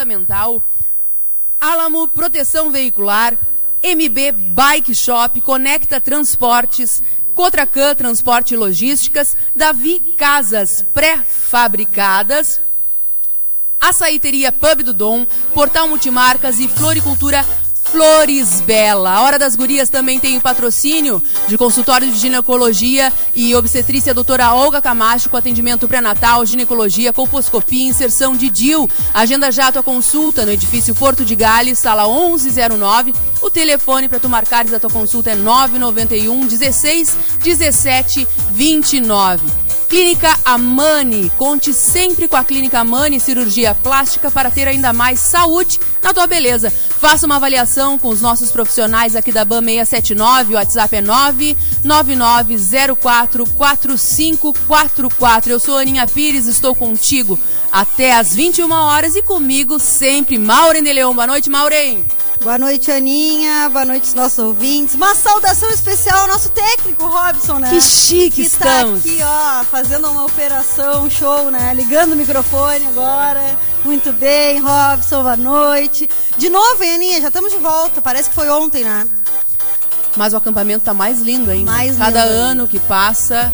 Fundamental, Alamo Proteção Veicular, MB Bike Shop, Conecta Transportes, Cotracan Transporte e Logísticas, Davi Casas Pré-Fabricadas, Açaíteria Pub do Dom, Portal Multimarcas e Floricultura Flores Bela. A Hora das Gurias também tem o patrocínio de consultório de ginecologia e obstetrícia doutora Olga Camacho com atendimento pré-natal, ginecologia, colposcopia, inserção de DIL. Agenda já a tua consulta no edifício Porto de Gales, sala 1109. O telefone para tu marcares a tua consulta é 991 16 17 29. Clínica Amani. Conte sempre com a Clínica Amani Cirurgia Plástica para ter ainda mais saúde na tua beleza. Faça uma avaliação com os nossos profissionais aqui da BAM 679. O WhatsApp é 999044544. Eu sou Aninha Pires, estou contigo até às 21 horas e comigo sempre Maureen de Leão. Boa noite, Maureen. Boa noite, Aninha. Boa noite, aos nossos ouvintes. Uma saudação especial ao nosso técnico, Robson, né? Que chique que estamos. tá aqui, ó, fazendo uma operação, um show, né? Ligando o microfone agora. Muito bem, Robson, boa noite. De novo, hein, Aninha? Já estamos de volta. Parece que foi ontem, né? Mas o acampamento está mais lindo ainda. Mais Cada lindo ano que passa,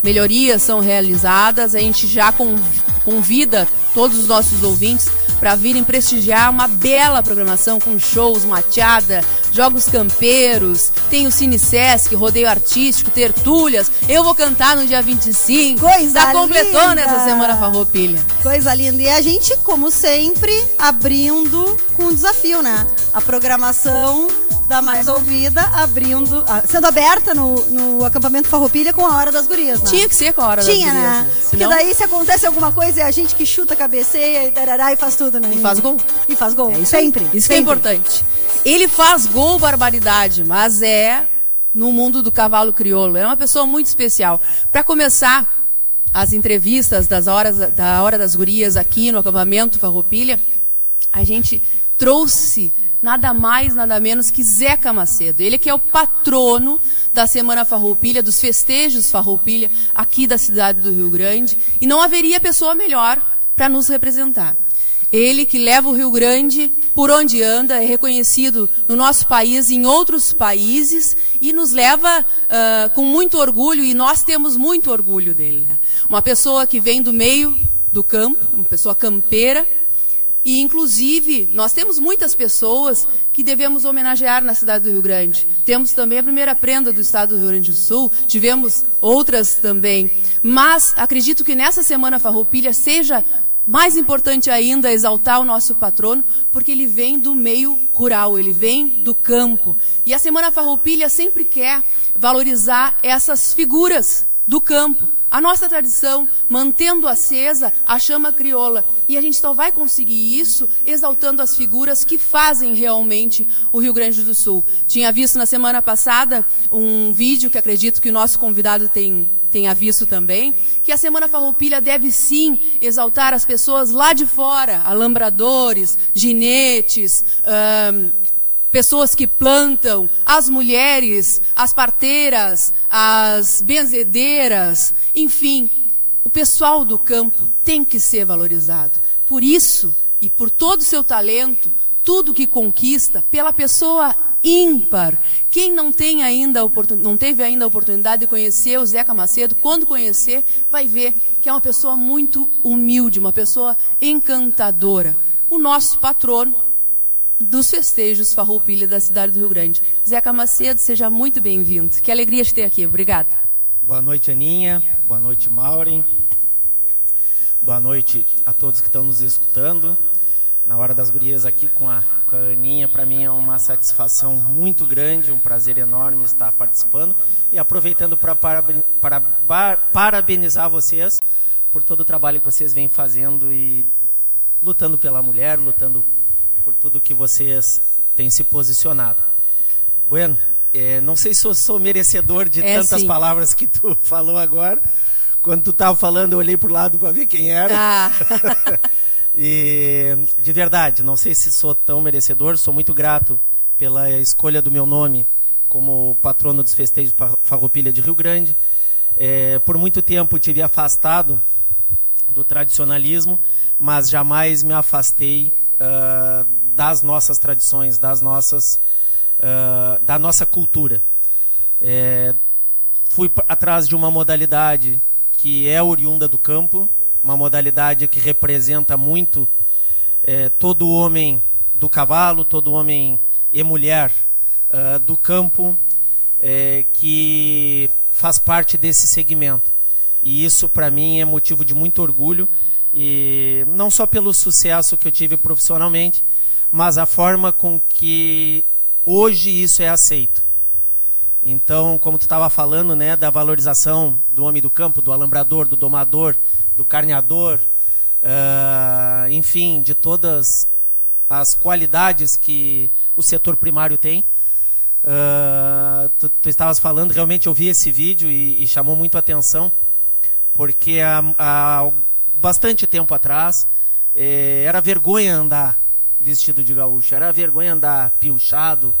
melhorias são realizadas. A gente já conv- convida todos os nossos ouvintes para virem prestigiar uma bela programação com shows, mateada, jogos campeiros, tem o Cine Sesc, rodeio artístico, tertúlias. Eu vou cantar no dia 25. Coisa Já completou linda! nessa semana Farroupilha. Coisa linda. E a gente, como sempre, abrindo com um desafio, né? A programação da mais ouvida, abrindo, ah, sendo aberta no, no acampamento Farroupilha com a Hora das Gurias, né? Tinha que ser com a hora Tinha, das gurias, né? Porque Senão- daí se acontece alguma coisa é a gente que chuta, cabeceia e tarará e faz tudo, né? E faz gol. E faz gol. É isso sempre. Isso que é sempre. importante. Ele faz gol barbaridade, mas é no mundo do cavalo crioulo. É uma pessoa muito especial. Para começar as entrevistas das horas da hora das gurias aqui no acampamento Farroupilha, a gente trouxe nada mais, nada menos que Zeca Macedo. Ele que é o patrono da Semana Farroupilha, dos festejos Farroupilha aqui da cidade do Rio Grande, e não haveria pessoa melhor para nos representar. Ele que leva o Rio Grande por onde anda, é reconhecido no nosso país e em outros países e nos leva ah, com muito orgulho, e nós temos muito orgulho dele. né? Uma pessoa que vem do meio do campo, uma pessoa campeira, e, inclusive, nós temos muitas pessoas que devemos homenagear na cidade do Rio Grande. Temos também a primeira prenda do estado do Rio Grande do Sul, tivemos outras também. Mas acredito que nessa semana Farroupilha seja mais importante ainda exaltar o nosso patrono, porque ele vem do meio rural, ele vem do campo. E a Semana Farroupilha sempre quer valorizar essas figuras do campo, a nossa tradição, mantendo acesa a chama crioula. E a gente só vai conseguir isso exaltando as figuras que fazem realmente o Rio Grande do Sul. Tinha visto na semana passada um vídeo que acredito que o nosso convidado tem, tenha visto também, que a Semana Farroupilha deve sim exaltar as pessoas lá de fora, alambradores, ginetes, pessoas que plantam, as mulheres, as parteiras, as benzedeiras, enfim, o pessoal do campo tem que ser valorizado. Por isso, e por todo o seu talento, tudo que conquista, pela pessoa ímpar. Quem não tem ainda não teve ainda a oportunidade de conhecer o Zeca Macedo, quando conhecer, vai ver que é uma pessoa muito humilde, uma pessoa encantadora. O nosso patrono dos festejos Farroupilha da cidade do Rio Grande. Zeca Macedo, seja muito bem-vindo. Que alegria de ter aqui. Obrigada. Boa noite, Aninha. Boa noite, Maureen. Boa noite a todos que estão nos escutando. Na hora das gurias aqui com a, com a Aninha, para mim é uma satisfação muito grande, um prazer enorme estar participando e aproveitando para, parabenizar vocês por todo o trabalho que vocês vêm fazendo e lutando pela mulher, lutando por tudo que vocês têm se posicionado. Bueno, é, não sei se eu sou merecedor de é, tantas sim. palavras que tu falou agora. Quando tu estava falando, eu olhei para o lado para ver quem era. Ah. e, de verdade, não sei se sou tão merecedor, sou muito grato pela escolha do meu nome como patrono dos festejos Farroupilha de Rio Grande. É, por muito tempo tive afastado do tradicionalismo, mas jamais me afastei uh, das nossas tradições, das nossas, uh, da nossa cultura. É, fui atrás de uma modalidade que é oriunda do campo, uma modalidade que representa muito é, todo homem do cavalo, todo homem e mulher uh, do campo é, que faz parte desse segmento. E isso para mim é motivo de muito orgulho e não só pelo sucesso que eu tive profissionalmente, mas a forma com que hoje isso é aceito. Então, como tu estava falando, né, da valorização do homem do campo, do alambrador, do domador, do carneador, uh, enfim, de todas as qualidades que o setor primário tem. Uh, tu, tu, estavas falando, realmente eu vi esse vídeo e, e chamou muito a atenção, porque há, há bastante tempo atrás eh, era vergonha andar vestido de gaúcho, era vergonha andar piochado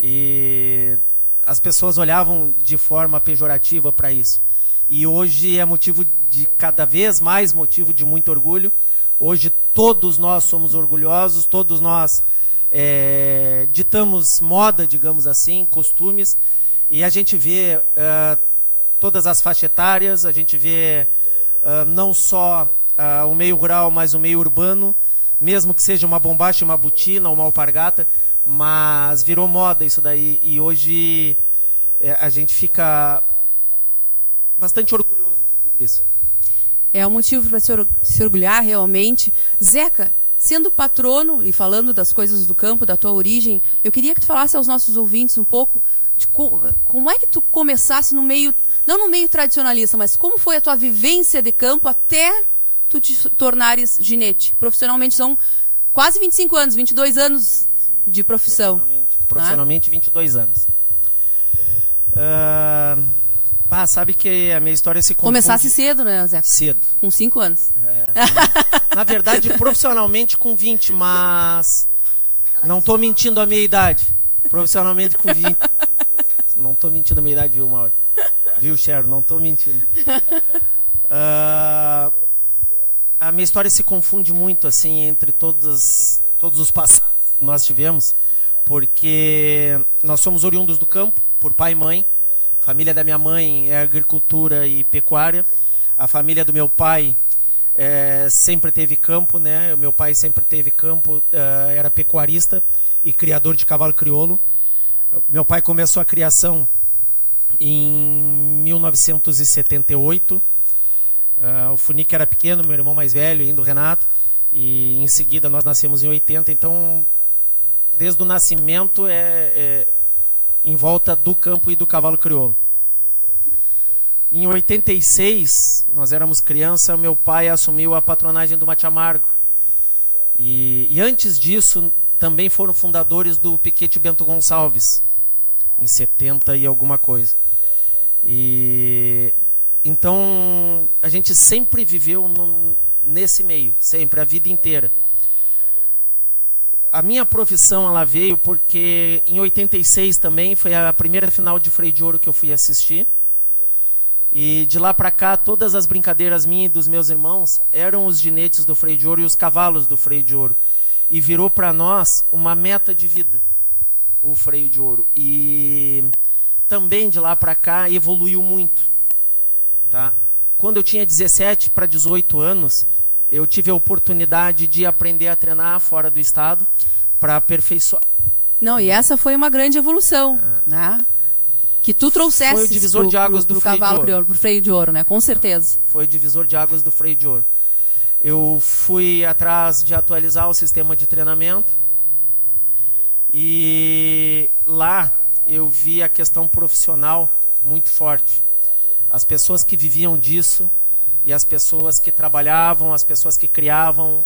e as pessoas olhavam de forma pejorativa para isso. E hoje é motivo de cada vez mais motivo de muito orgulho. Hoje todos nós somos orgulhosos, todos nós é, ditamos moda, digamos assim, costumes, e a gente vê uh, todas as faixas etárias, a gente vê uh, não só uh, o meio rural, mas o meio urbano, mesmo que seja uma bombacha, uma butina, uma alpargata, mas virou moda isso daí e hoje é, a gente fica bastante orgulhoso disso. É um motivo para se, se orgulhar realmente. Zeca, sendo patrono e falando das coisas do campo, da tua origem, eu queria que tu falasse aos nossos ouvintes um pouco de co como é que tu começasse no meio, não no meio tradicionalista, mas como foi a tua vivência de campo até tu te tornares ginete. Profissionalmente são quase 25 anos, 22 anos de profissão. Profissionalmente, profissionalmente ah? 22 anos. Uh, ah, sabe que a minha história se confunde... Começasse cedo, né, Zé? Cedo. Com 5 anos. É, na verdade, profissionalmente com 20, mas não estou mentindo a minha idade. Profissionalmente com 20. Não estou mentindo a minha idade, viu, Mauro? Viu, Cher? Não estou mentindo. Uh, a minha história se confunde muito assim entre todos, todos os passados que nós tivemos, porque nós somos oriundos do campo, por pai e mãe. A família da minha mãe é agricultura e pecuária. A família do meu pai é, sempre teve campo, né? O meu pai sempre teve campo, é, era pecuarista e criador de cavalo crioulo. Meu pai começou a criação em 1978 Uh, o Funic era pequeno, meu irmão mais velho, ainda o Renato, e em seguida nós nascemos em 80, então desde o nascimento é, é em volta do campo e do cavalo crioulo. Em 86, nós éramos criança, meu pai assumiu a patronagem do Mate Amargo. E, e antes disso, também foram fundadores do Piquete Bento Gonçalves, em 70 e alguma coisa. E então, a gente sempre viveu no, nesse meio, sempre, a vida inteira. A minha profissão ela veio porque em 86 também foi a primeira final de freio de ouro que eu fui assistir. E de lá para cá, todas as brincadeiras minhas e dos meus irmãos eram os ginetes do freio de ouro e os cavalos do freio de ouro. E virou para nós uma meta de vida. O freio de ouro. E também de lá para cá evoluiu muito. Tá? Quando eu tinha 17 para 18 anos, eu tive a oportunidade de aprender a treinar fora do estado para aperfeiçoar. Não, e essa foi uma grande evolução, ah. né? Que tu trouxesse foi o divisor pro, de águas pro, do pro cavalo de ouro, pro freio de ouro, né? Com certeza. Foi o divisor de águas do freio de ouro. Eu fui atrás de atualizar o sistema de treinamento e lá eu vi a questão profissional muito forte. As pessoas que viviam disso e as pessoas que trabalhavam, as pessoas que criavam,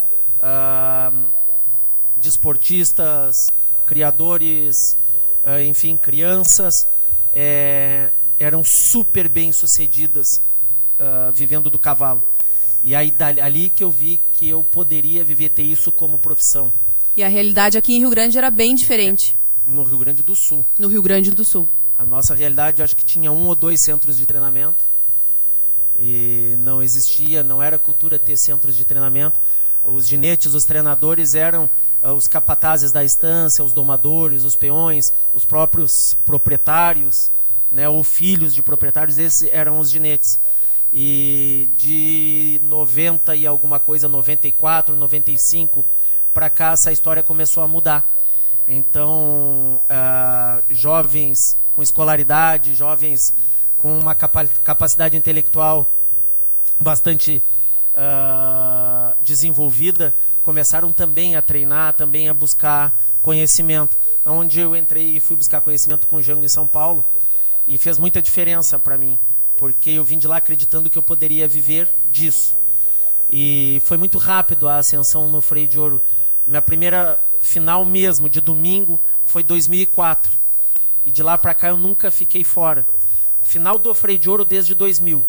desportistas, criadores, uh, enfim, crianças, é, eram super bem sucedidas uh, vivendo do cavalo. E aí ali que eu vi que eu poderia viver ter isso como profissão. E a realidade aqui em Rio Grande era bem diferente. É, no Rio Grande do Sul. No Rio Grande do Sul. A nossa realidade, acho que tinha um ou dois centros de treinamento. E não existia, não era cultura ter centros de treinamento. Os ginetes, os treinadores eram uh, os capatazes da estância, os domadores, os peões, os próprios proprietários, né, ou filhos de proprietários, esses eram os ginetes. E de 90 e alguma coisa, 94, 95 para cá, essa história começou a mudar. Então, uh, jovens com escolaridade, jovens com uma capa capacidade intelectual bastante uh, desenvolvida, começaram também a treinar, também a buscar conhecimento. Onde eu entrei e fui buscar conhecimento com o Jango em São Paulo, e fez muita diferença para mim porque eu vim de lá acreditando que eu poderia viver disso. E foi muito rápido a ascensão no freio de ouro. Minha primeira final mesmo, de domingo, foi 2004. E de lá para cá eu nunca fiquei fora. Final do freio de ouro desde 2000,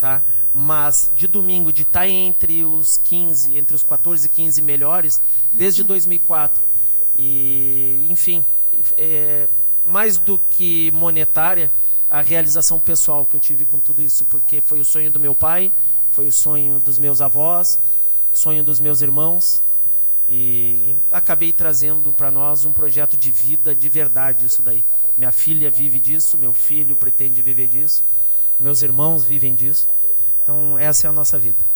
tá? Mas de domingo, de estar tá entre os 15, entre os 14 e 15 melhores, desde 2004. E, enfim, é, mais do que monetária, a realização pessoal que eu tive com tudo isso, porque foi o sonho do meu pai, foi o sonho dos meus avós, sonho dos meus irmãos e acabei trazendo para nós um projeto de vida de verdade isso daí. Minha filha vive disso, meu filho pretende viver disso, meus irmãos vivem disso. Então essa é a nossa vida.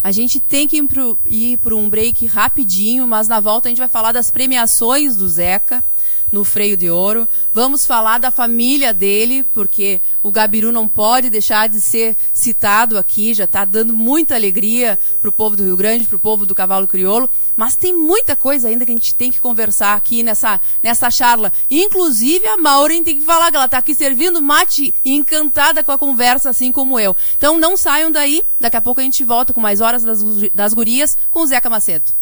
A gente tem que ir para um break rapidinho, mas na volta a gente vai falar das premiações do Zeca no freio de ouro. Vamos falar da família dele, porque o Gabiru não pode deixar de ser citado aqui, já está dando muita alegria para o povo do Rio Grande, para o povo do cavalo crioulo. Mas tem muita coisa ainda que a gente tem que conversar aqui nessa, nessa charla. Inclusive a Maureen tem que falar que ela está aqui servindo mate encantada com a conversa, assim como eu. Então não saiam daí, daqui a pouco a gente volta com mais horas das, das gurias com o Zeca Macedo.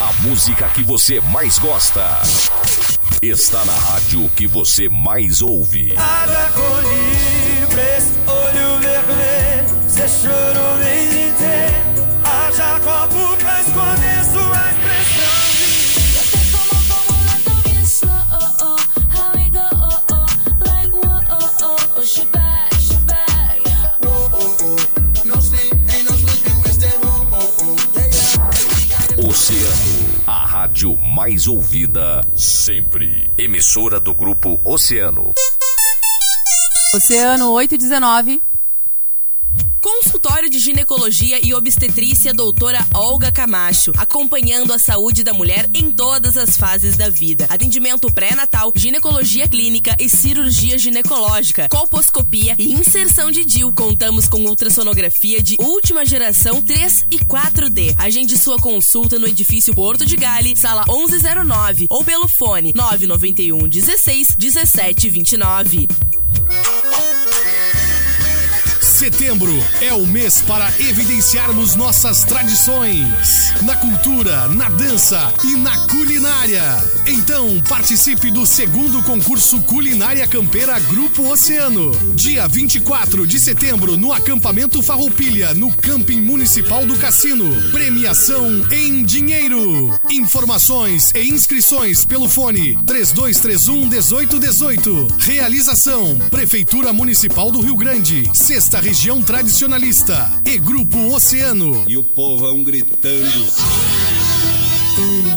A música que você mais gosta está na rádio que você mais ouve. Esse olho vermelho, cê chorou mês inteiro. Haja copo pra esconder sua expressão. Oceano, a rádio mais ouvida sempre. Emissora do grupo Oceano. Oceano 819. Consultório de Ginecologia e Obstetrícia Doutora Olga Camacho, acompanhando a saúde da mulher em todas as fases da vida. Atendimento pré-natal, ginecologia clínica e cirurgia ginecológica, colposcopia e inserção de DIL. Contamos com ultrassonografia de última geração 3 e 4D. Agende sua consulta no edifício Porto de Gale, sala 1109 ou pelo fone 991 16 17 29. Setembro é o mês para evidenciarmos nossas tradições na cultura, na dança e na culinária. Então, participe do segundo concurso Culinária Campeira Grupo Oceano. Dia 24 de setembro no acampamento Farroupilha, no Camping Municipal do Cassino. Premiação em dinheiro. Informações e inscrições pelo fone 3231 1818. Realização Prefeitura Municipal do Rio Grande. Sexta região tradicionalista e Grupo Oceano. E o povão gritando.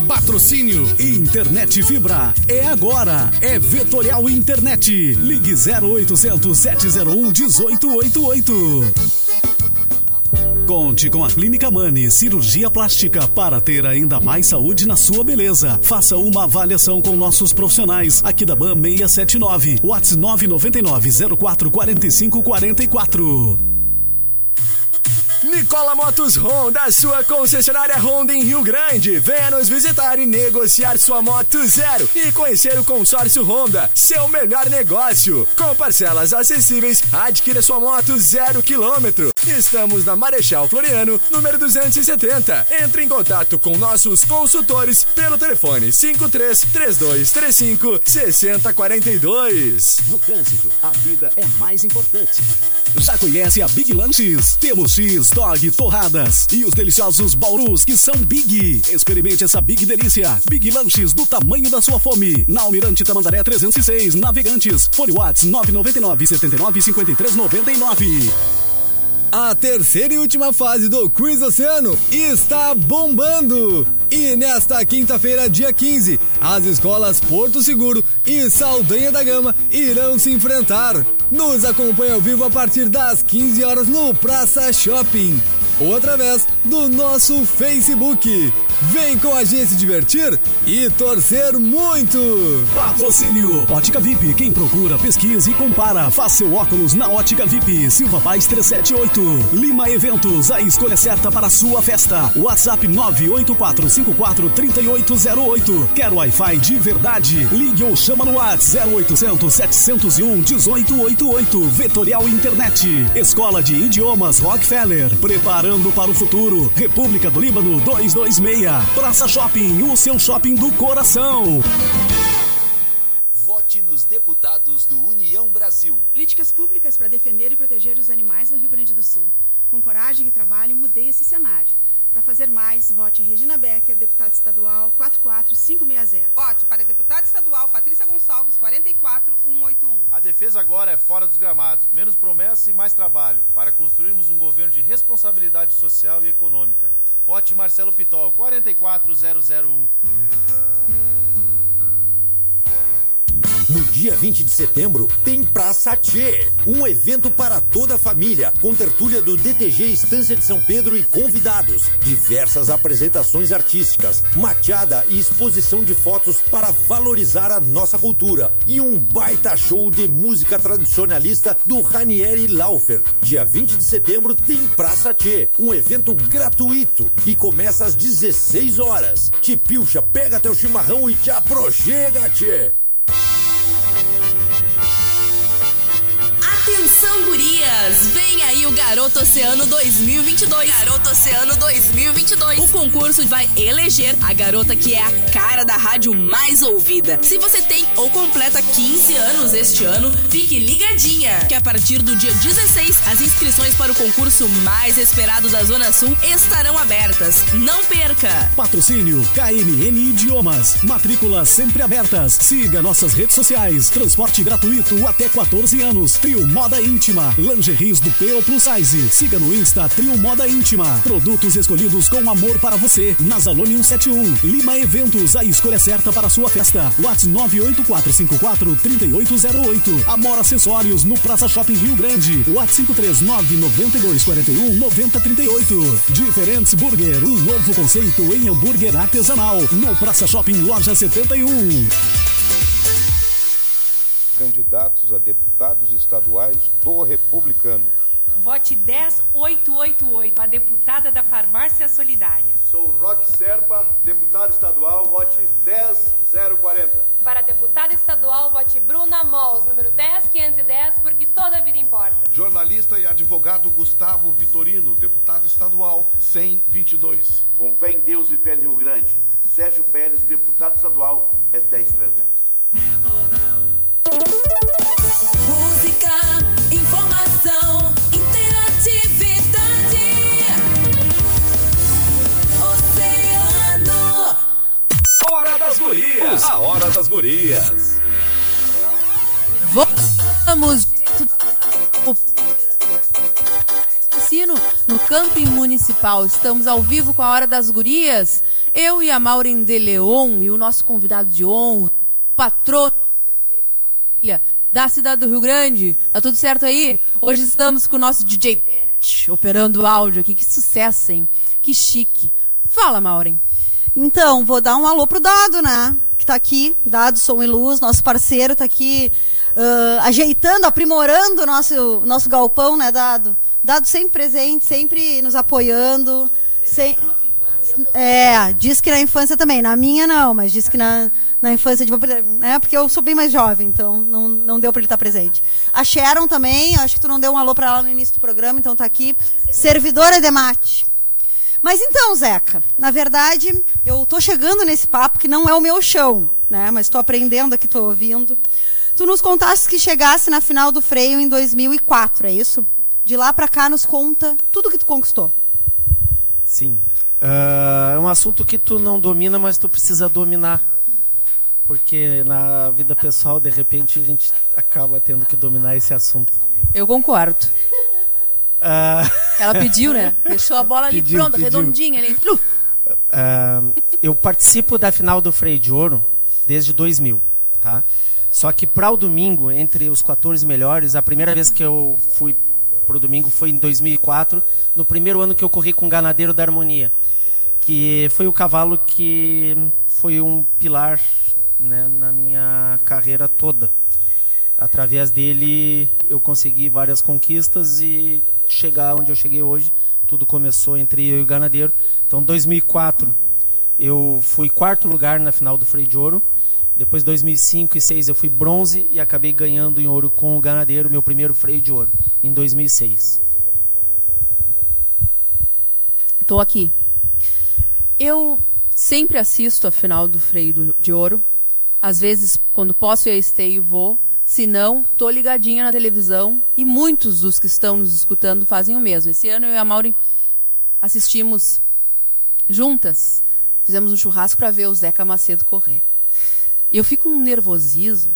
Patrocínio Internet Fibra. É agora. É Vetorial Internet. Ligue 0800 701 1888. Conte com a Clínica Mani Cirurgia Plástica para ter ainda mais saúde na sua beleza. Faça uma avaliação com nossos profissionais aqui da BAM 679. WhatsApp 999 04 45 44. Nicola Motos Honda, sua concessionária Honda em Rio Grande. Venha nos visitar e negociar sua moto zero e conhecer o consórcio Honda, seu melhor negócio. Com parcelas acessíveis, adquira sua moto zero quilômetro. Estamos na Marechal Floriano, número 270. Entre em contato com nossos consultores pelo telefone 53 3235 6042. No trânsito, a vida é mais importante. Já conhece a Big Lanches? Temos X, Dog, torradas e os deliciosos baurus que são Big. Experimente essa Big delícia. Big Lanches do tamanho da sua fome. Na Almirante Tamandaré 306, Navegantes. Fone Whats 999 79 53 99. A terceira e última fase do Quiz Oceano está bombando! E nesta quinta-feira, dia 15, as escolas Porto Seguro e Saldanha da Gama irão se enfrentar. Nos acompanhe ao vivo a partir das 15 horas no Praça Shopping ou através do nosso Facebook. Vem com a gente se divertir e torcer muito! Patrocínio Ótica VIP. Quem procura, pesquisa e compara. Faça seu óculos na Ótica VIP. Silva Paz 378. Lima Eventos. A escolha certa para a sua festa. WhatsApp 984543808. Quer Wi-Fi de verdade? Ligue ou chama no WhatsApp 0800 701 1888. Vetorial Internet. Escola de Idiomas Rockefeller. Preparando para o futuro. República do Líbano 226. Praça Shopping, o seu shopping do coração. Vote nos deputados do União Brasil. Políticas públicas para defender e proteger os animais no Rio Grande do Sul. Com coragem e trabalho, mudei esse cenário. Para fazer mais, vote Regina Becker, deputada estadual 44560. Vote para deputada estadual Patrícia Gonçalves 44181. A defesa agora é fora dos gramados. Menos promessas e mais trabalho para construirmos um governo de responsabilidade social e econômica. Vote Marcelo Pitol 44001. No dia 20 de setembro, tem Praça Tchê, um evento para toda a família, com tertúlia do DTG Estância de São Pedro e convidados, diversas apresentações artísticas, machada e exposição de fotos para valorizar a nossa cultura e um baita show de música tradicionalista do Ranieri Laufer. Dia 20 de setembro tem Praça Tchê, um evento gratuito e começa às 16 horas. Te pilcha, pega teu chimarrão e te aproxega, Tchê! Atenção, gurias! Vem aí o Garoto Oceano 2022. Garoto Oceano 2022. O concurso vai eleger a garota que é a cara da rádio mais ouvida. Se você tem ou completa 15 anos este ano, fique ligadinha, que a partir do dia 16, as inscrições para o concurso mais esperado da Zona Sul estarão abertas. Não perca! Patrocínio KNN Idiomas. Matrículas sempre abertas. Siga nossas redes sociais. Transporte gratuito até 14 anos. Trio Moda Íntima. Lingeries do P Plus Size. Siga no Insta Trio Moda Íntima. Produtos escolhidos com amor para você. Nazalone 171. Lima Eventos. A escolha certa para a sua festa. WhatsApp 98454 3808. Amor Acessórios no Praça Shopping Rio Grande. WhatsApp 539 9241 9038. Diferentes Burger. Um novo conceito em hambúrguer artesanal. No Praça Shopping Loja 71. Candidatos a deputados estaduais do Republicanos. Vote 10888, a deputada da Farmácia Solidária. Sou Roque Serpa, deputado estadual, vote 10040. Para deputada estadual, vote Bruna Mols, número 10510, porque toda a vida importa. Jornalista e advogado Gustavo Vitorino, deputado estadual 122. Com fé em Deus e fé em Rio Grande, Sérgio Pérez, deputado estadual, é 10300. Gurias. A Hora das Gurias. Vamos. Cassino, no Camping Municipal. Estamos ao vivo com a Hora das Gurias. Eu e a Maureen de Leon e o nosso convidado de honra, o patrono da cidade do Rio Grande. Tá tudo certo aí? Hoje estamos com o nosso DJ Pet, operando o áudio aqui. Que sucesso, hein? Que chique. Fala, Maureen. Então, vou dar um alô pro Dado, né? Que tá aqui, Dado Som e Luz, nosso parceiro, tá aqui uh, ajeitando, aprimorando o nosso, nosso galpão, né, Dado? Dado sempre presente, sempre nos apoiando. Sem... É, diz que na infância também. Na minha não, mas diz que na, na infância de né? Porque eu sou bem mais jovem, então não, não deu para ele estar presente. A Sharon também, acho que tu não deu um alô para ela no início do programa, então tá aqui. Servidora de mate. Mas então, Zeca, na verdade, eu tô chegando nesse papo que não é o meu chão, né? Mas estou aprendendo aqui, estou ouvindo. Tu nos contaste que chegasse na final do freio em 2004, é isso? De lá para cá nos conta tudo que tu conquistou. Sim. Uh, é um assunto que tu não domina, mas tu precisa dominar. Porque na vida pessoal, de repente, a gente acaba tendo que dominar esse assunto. Eu concordo. Uh... Ela pediu, né? Deixou a bola ali pediu, pronta, pediu. redondinha ali. Uh, eu participo da final do Freio de Ouro desde 2000, tá? Só que para o domingo, entre os 14 melhores, a primeira vez que eu fui para o domingo foi em 2004, no primeiro ano que eu corri com o Ganadeiro da Harmonia, que foi o cavalo que foi um pilar né, na minha carreira toda. Através dele eu consegui várias conquistas e chegar onde eu cheguei hoje. Tudo começou entre eu e o Ganadeiro. Então, 2004 eu fui quarto lugar na final do Freio de Ouro. Depois, 2005 e 2006, eu fui bronze e acabei ganhando em ouro com o Ganadeiro, meu primeiro freio de ouro, em 2006. Estou aqui. Eu sempre assisto a final do freio de ouro. Às vezes, quando posso a esteio, vou. Se não, estou ligadinha na televisão. E muitos dos que estão nos escutando fazem o mesmo. Esse ano eu e a Maureen assistimos juntas. Fizemos um churrasco para ver o Zeca Macedo correr. Eu fico um nervosismo.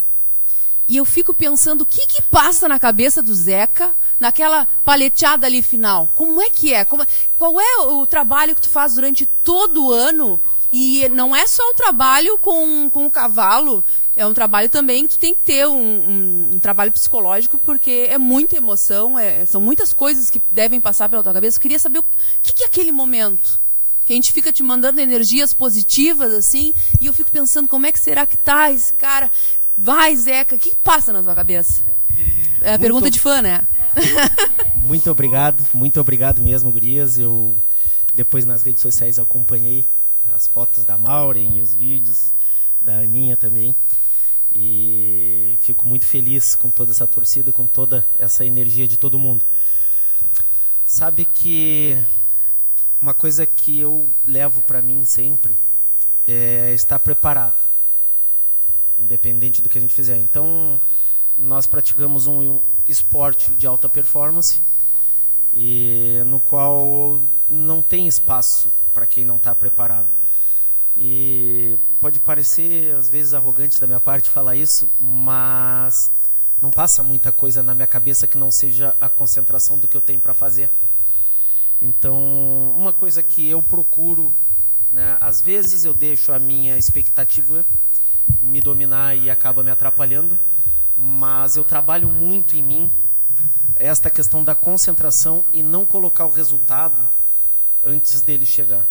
E eu fico pensando o que, que passa na cabeça do Zeca naquela paleteada ali final. Como é que é? Como, é, qual é o trabalho que tu faz durante todo o ano? E não é só o trabalho com, com o cavalo, é um trabalho também que tu tem que ter um, um, um trabalho psicológico, porque é muita emoção, é, são muitas coisas que devem passar pela tua cabeça. Eu queria saber o que, que é aquele momento que a gente fica te mandando energias positivas, assim, e eu fico pensando, como é que será que tá esse cara? Vai, Zeca, o que passa na tua cabeça? É a muito, pergunta de fã, né? Muito obrigado, muito obrigado mesmo, Gurias. Eu depois nas redes sociais acompanhei as fotos da Maureen e os vídeos da Aninha também. E fico muito feliz com toda essa torcida, com toda essa energia de todo mundo. Sabe que uma coisa que eu levo para mim sempre é estar preparado, independente do que a gente fizer. Então, nós praticamos um, esporte de alta performance e no qual não tem espaço para quem não está preparado. E pode parecer às vezes arrogante da minha parte falar isso, mas não passa muita coisa na minha cabeça que não seja a concentração do que eu tenho para fazer. Então, uma coisa que eu procuro, né, às vezes eu deixo a minha expectativa me dominar e acaba me atrapalhando, mas eu trabalho muito em mim esta questão da concentração e não colocar o resultado antes dele chegar.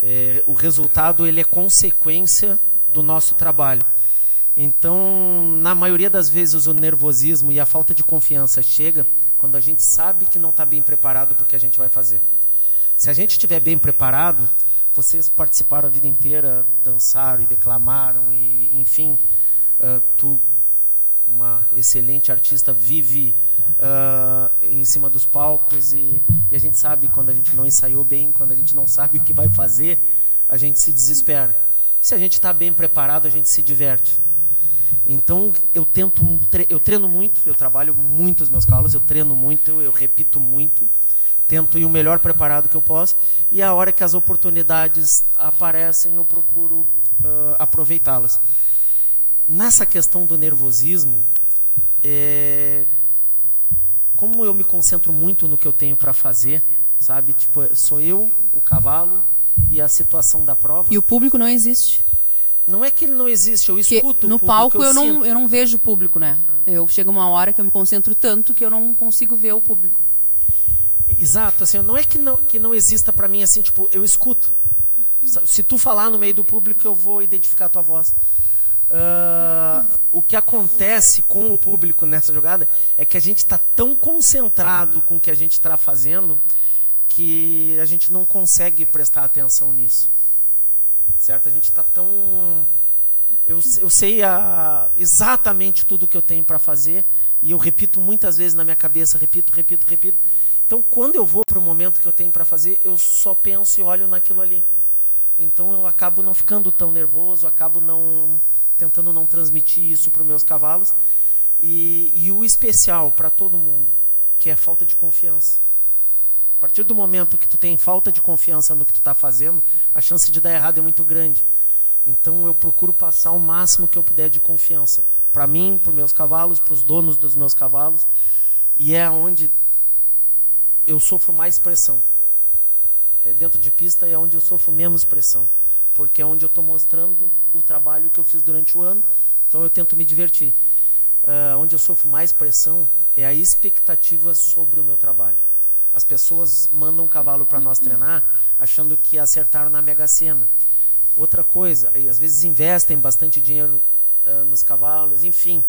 É, o resultado ele é consequência do nosso trabalho. Então, na maioria das vezes, o nervosismo e a falta de confiança chega quando a gente sabe que não está bem preparado para o que a gente vai fazer. Se a gente estiver bem preparado, vocês participaram a vida inteira, dançaram e declamaram, e, enfim, uh, tu, uma excelente artista, vive uh, em cima dos palcos e, e a gente sabe quando a gente não ensaiou bem, quando a gente não sabe o que vai fazer, a gente se desespera. Se a gente está bem preparado, a gente se diverte. Então eu tento, eu treino muito, eu trabalho muito os meus cavalos, eu treino muito, eu repito muito, tento ir o melhor preparado que eu posso e a hora que as oportunidades aparecem eu procuro uh, aproveitá-las. Nessa questão do nervosismo, é, como eu me concentro muito no que eu tenho para fazer, sabe? Tipo, sou eu, o cavalo e a situação da prova. E o público não existe. Não é que ele não existe, eu escuto o no público, palco eu, não, sinto. eu não vejo o público, né? Eu chego uma hora que eu me concentro tanto que eu não consigo ver o público. Exato, assim, não é que não, que não exista para mim assim, tipo, eu escuto. Se tu falar no meio do público, eu vou identificar a tua voz. Ah, o que acontece com o público nessa jogada é que a gente está tão concentrado com o que a gente está fazendo que a gente não consegue prestar atenção nisso. Certo? A gente está tão. Eu, eu sei a, exatamente tudo que eu tenho para fazer e eu repito muitas vezes na minha cabeça, repito, repito, repito. Então, quando eu vou para o momento que eu tenho para fazer, eu só penso e olho naquilo ali. Então, eu acabo não ficando tão nervoso, acabo não tentando não transmitir isso para os meus cavalos. E, e o especial para todo mundo, que é a falta de confiança. A partir do momento que tu tem falta de confiança no que tu está fazendo, a chance de dar errado é muito grande. Então eu procuro passar o máximo que eu puder de confiança para mim, para os meus cavalos, para os donos dos meus cavalos, e é onde eu sofro mais pressão. É dentro de pista é onde eu sofro menos pressão, porque é onde eu estou mostrando o trabalho que eu fiz durante o ano. Então eu tento me divertir. Ah, onde eu sofro mais pressão é a expectativa sobre o meu trabalho. As pessoas mandam um cavalo para nós treinar achando que acertaram na Mega Sena. Outra coisa, e às vezes investem bastante dinheiro ah, nos cavalos, enfim.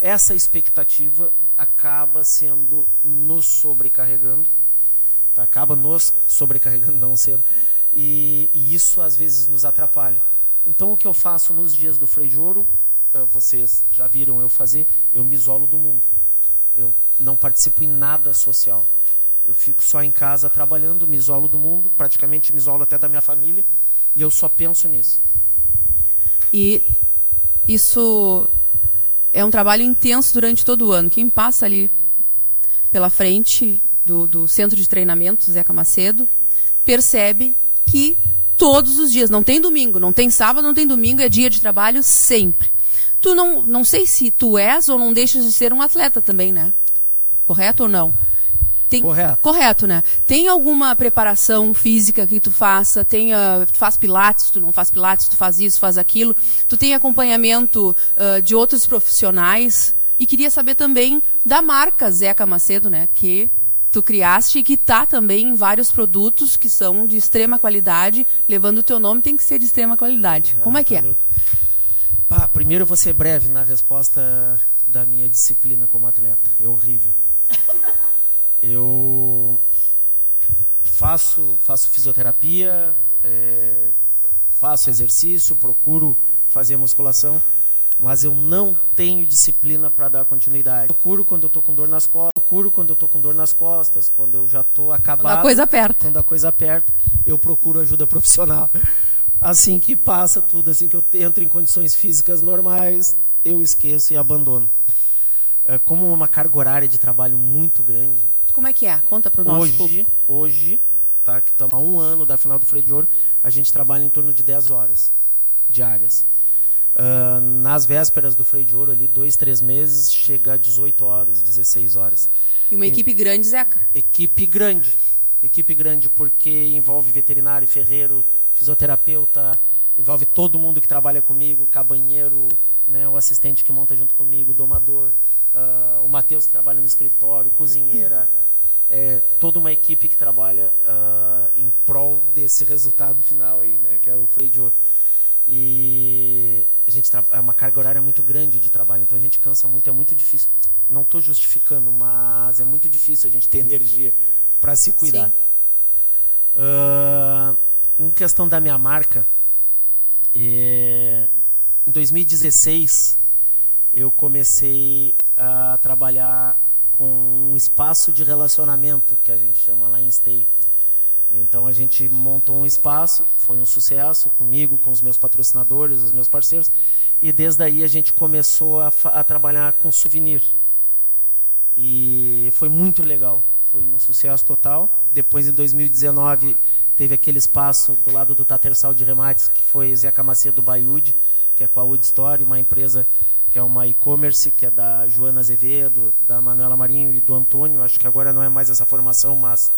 Essa expectativa acaba sendo nos sobrecarregando, tá? acaba nos sobrecarregando, não sendo, e, e isso às vezes nos atrapalha. Então o que eu faço nos dias do freio de ouro, ah, vocês já viram eu fazer, eu me isolo do mundo. Eu não participo em nada social. Eu fico só em casa trabalhando, me isolo do mundo, praticamente me isolo até da minha família, e eu só penso nisso. E isso é um trabalho intenso durante todo o ano. Quem passa ali pela frente do, do centro de treinamento, Zeca Macedo, percebe que todos os dias, não tem domingo, não tem sábado, não tem domingo, é dia de trabalho sempre. Tu não, não sei se tu és ou não deixas de ser um atleta também, né? Correto ou não? Tem, Correto. Correto, né? Tem alguma preparação física que tu faça? Tem, ah, tu faz pilates, tu não faz pilates, tu faz isso, faz aquilo. Tu tem acompanhamento ah, de outros profissionais? E queria saber também da marca Zeca Macedo, né? Que tu criaste e que está também em vários produtos que são de extrema qualidade. Levando o teu nome, tem que ser de extrema qualidade. Como é que é? Pá, primeiro eu vou ser breve na resposta da minha disciplina como atleta. É horrível. Eu faço, faço fisioterapia, é, faço exercício, procuro fazer musculação, mas eu não tenho disciplina para dar continuidade. Eu curo quando eu estou com dor nas costas, eu curo quando eu estou com dor nas costas, quando eu já estou acabado. a coisa aperta. Quando a coisa aperta, eu procuro ajuda profissional. Assim que passa tudo, assim que eu entro em condições físicas normais, eu esqueço e abandono. É, como uma carga horária de trabalho muito grande, Como é que é? Conta para o nosso hoje, público. hoje, tá, que estamos há um ano da final do Freio de Ouro, a gente trabalha em torno de 10 horas diárias. Ah, nas vésperas do Freio de Ouro, ali, dois, três meses, chega a 18 horas, 16 horas. E uma equipe grande, Zeca? Equipe grande. Equipe grande porque envolve veterinário, ferreiro, fisioterapeuta, envolve todo mundo que trabalha comigo, cabanheiro, né, o assistente que monta junto comigo, o domador, ah, o Matheus que trabalha no escritório, cozinheira, é, toda uma equipe que trabalha ah, em prol desse resultado final aí, né, que é o freio de ouro. E a gente é uma carga horária muito grande de trabalho, então a gente cansa muito, é muito difícil. Não estou justificando, mas é muito difícil a gente ter energia para se cuidar. Ah, em questão da minha marca, é, em 2016 eu comecei a trabalhar com um espaço de relacionamento que a gente chama lá em Esteio. Então a gente montou um espaço, foi um sucesso comigo, com os meus patrocinadores, os meus parceiros, e desde aí a gente começou a, a trabalhar com souvenir. E foi muito legal, foi um sucesso total. Depois em 2019 teve aquele espaço do lado do Tatersal de Remates, que foi Zeca Macedo Baiude, que é com a Wood Story, uma empresa que é uma e-commerce, que é da Joana Azevedo, da Manuela Marinho e do Antônio. Acho que agora não é mais essa formação, mas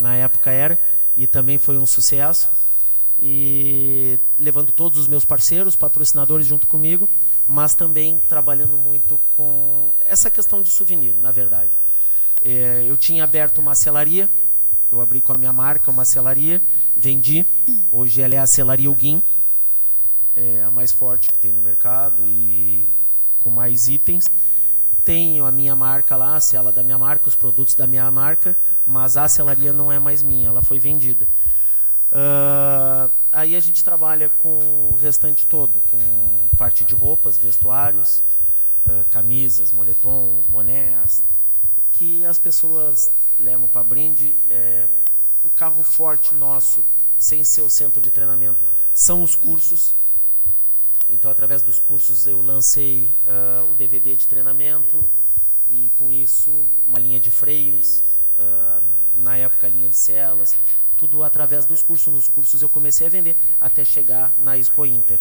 na época era. E também foi um sucesso. E levando todos os meus parceiros, patrocinadores junto comigo, mas também trabalhando muito com essa questão de souvenir, na verdade. É, eu tinha aberto uma selaria, eu abri com a minha marca uma selaria, vendi. Hoje ela é a Selaria Uguim, é a mais forte que tem no mercado e com mais itens. Tenho a minha marca lá, a cela da minha marca, os produtos da minha marca, mas a selaria não é mais minha, ela foi vendida. Uh, aí a gente trabalha com o restante todo, com parte de roupas, vestuários, uh, camisas, moletons, bonés, que as pessoas levam para brinde. É, o carro forte nosso, sem ser o centro de treinamento, são os cursos. Então, através dos cursos, eu lancei uh, o DVD de treinamento e, com isso, uma linha de freios, uh, na época, a linha de celas, tudo através dos cursos. Nos cursos eu comecei a vender até chegar na Expo Inter.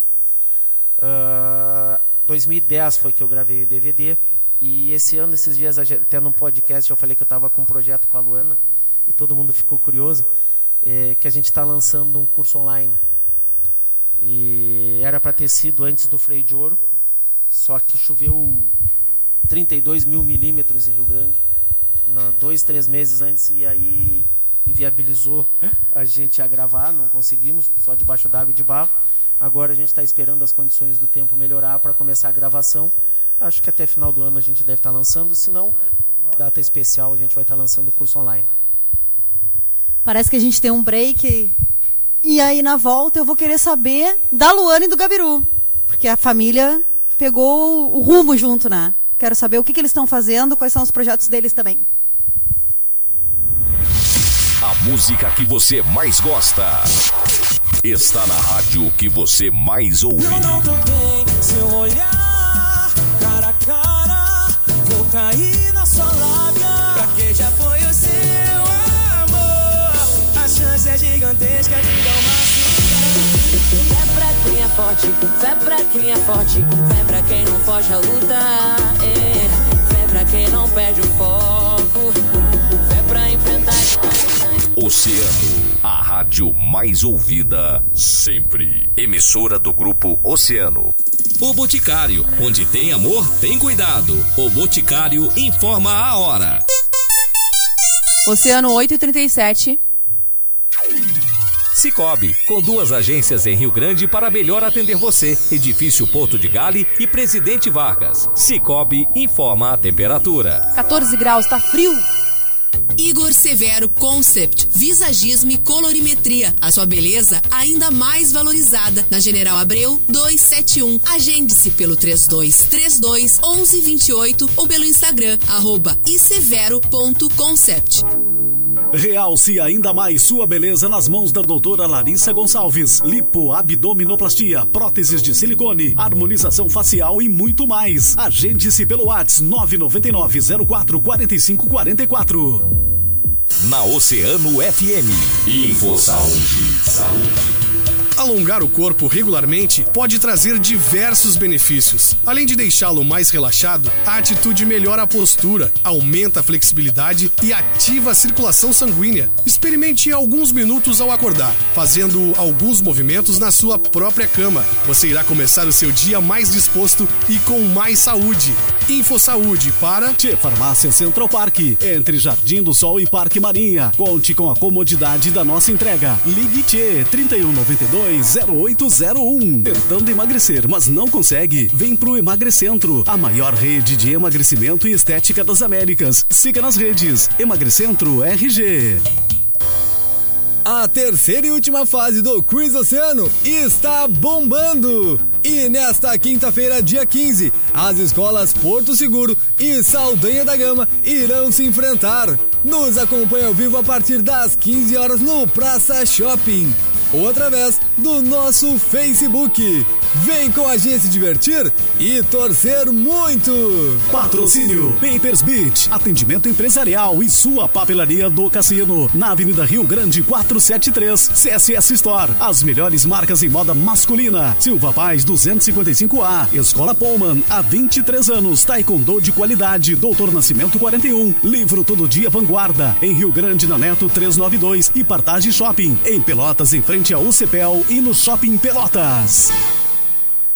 Uh, 2010 foi que eu gravei o DVD e esse ano, esses dias, até num podcast, eu falei que eu estava com um projeto com a Luana e todo mundo ficou curioso, é, que a gente está lançando um curso online e era para ter sido antes do freio de ouro, só que choveu 32 mil milímetros em Rio Grande, dois, três meses antes, e aí inviabilizou a gente a gravar, não conseguimos, só debaixo d'água e de barro. Agora a gente está esperando as condições do tempo melhorar para começar a gravação. Acho que até final do ano a gente deve estar tá lançando, se não, data especial a gente vai estar tá lançando o curso online. Parece que a gente tem um break e aí, na volta, eu vou querer saber da Luana e do Gabiru. Porque a família pegou o rumo junto, né? Quero saber o que, que eles estão fazendo, quais são os projetos deles também. A música que você mais gosta está na rádio que você mais ouve. Eu não tô bem, seu olhar, cara a cara, vou cair na sua lábia. Pra que já foi o seu chance é gigantesca de dar uma Fé pra quem é forte, fé pra quem é forte, fé pra quem não foge a luta. É. Fé pra quem não perde o foco, fé pra enfrentar. Oceano, a rádio mais ouvida sempre. Emissora do grupo Oceano. O Boticário, onde tem amor, tem cuidado. O Boticário informa a hora. Oceano 8 e 37. Cicobi, com duas agências em Rio Grande para melhor atender você. Edifício Porto de Gale e Presidente Vargas. Cicobi informa a temperatura. 14 graus, tá frio. Igor Severo Concept, visagismo e colorimetria. A sua beleza ainda mais valorizada. Na General Abreu 271. Agende-se pelo 3232 1128 ou pelo Instagram arroba isevero.concept. Realce ainda mais sua beleza nas mãos da doutora Larissa Gonçalves. Lipo, abdominoplastia, próteses de silicone, harmonização facial e muito mais. Agende-se pelo WhatsApp 999 04 45 44. Na Oceano FM. Info Saúde. Saúde. Alongar o corpo regularmente pode trazer diversos benefícios. Além de deixá-lo mais relaxado, a atitude melhora a postura, aumenta a flexibilidade e ativa a circulação sanguínea. Experimente alguns minutos ao acordar, fazendo alguns movimentos na sua própria cama. Você irá começar o seu dia mais disposto e com mais saúde. Info Saúde para Tchê Farmácia Central Parque, entre Jardim do Sol e Parque Marinha. Conte com a comodidade da nossa entrega. Ligue Tchê 3192 0801. Tentando emagrecer, mas não consegue? Vem pro Emagrecentro, a maior rede de emagrecimento e estética das Américas. Siga nas redes Emagrecentro RG. A terceira e última fase do Quiz Oceano está bombando! E nesta quinta-feira, dia 15, as escolas Porto Seguro e Saldanha da Gama irão se enfrentar. Nos acompanhe ao vivo a partir das 15 horas no Praça Shopping ou através do nosso Facebook. Vem com a gente se divertir e torcer muito. Patrocínio Papers Beach, atendimento empresarial e sua papelaria do cassino. Na Avenida Rio Grande 473, CSS Store. As melhores marcas em moda masculina. Silva Paz 255A. Escola Pullman, há 23 anos. Taekwondo de qualidade. Doutor Nascimento 41. Livro Todo Dia Vanguarda. Em Rio Grande, na Neto 392. E Partage Shopping. Em Pelotas, em frente ao UCPEL e no Shopping Pelotas.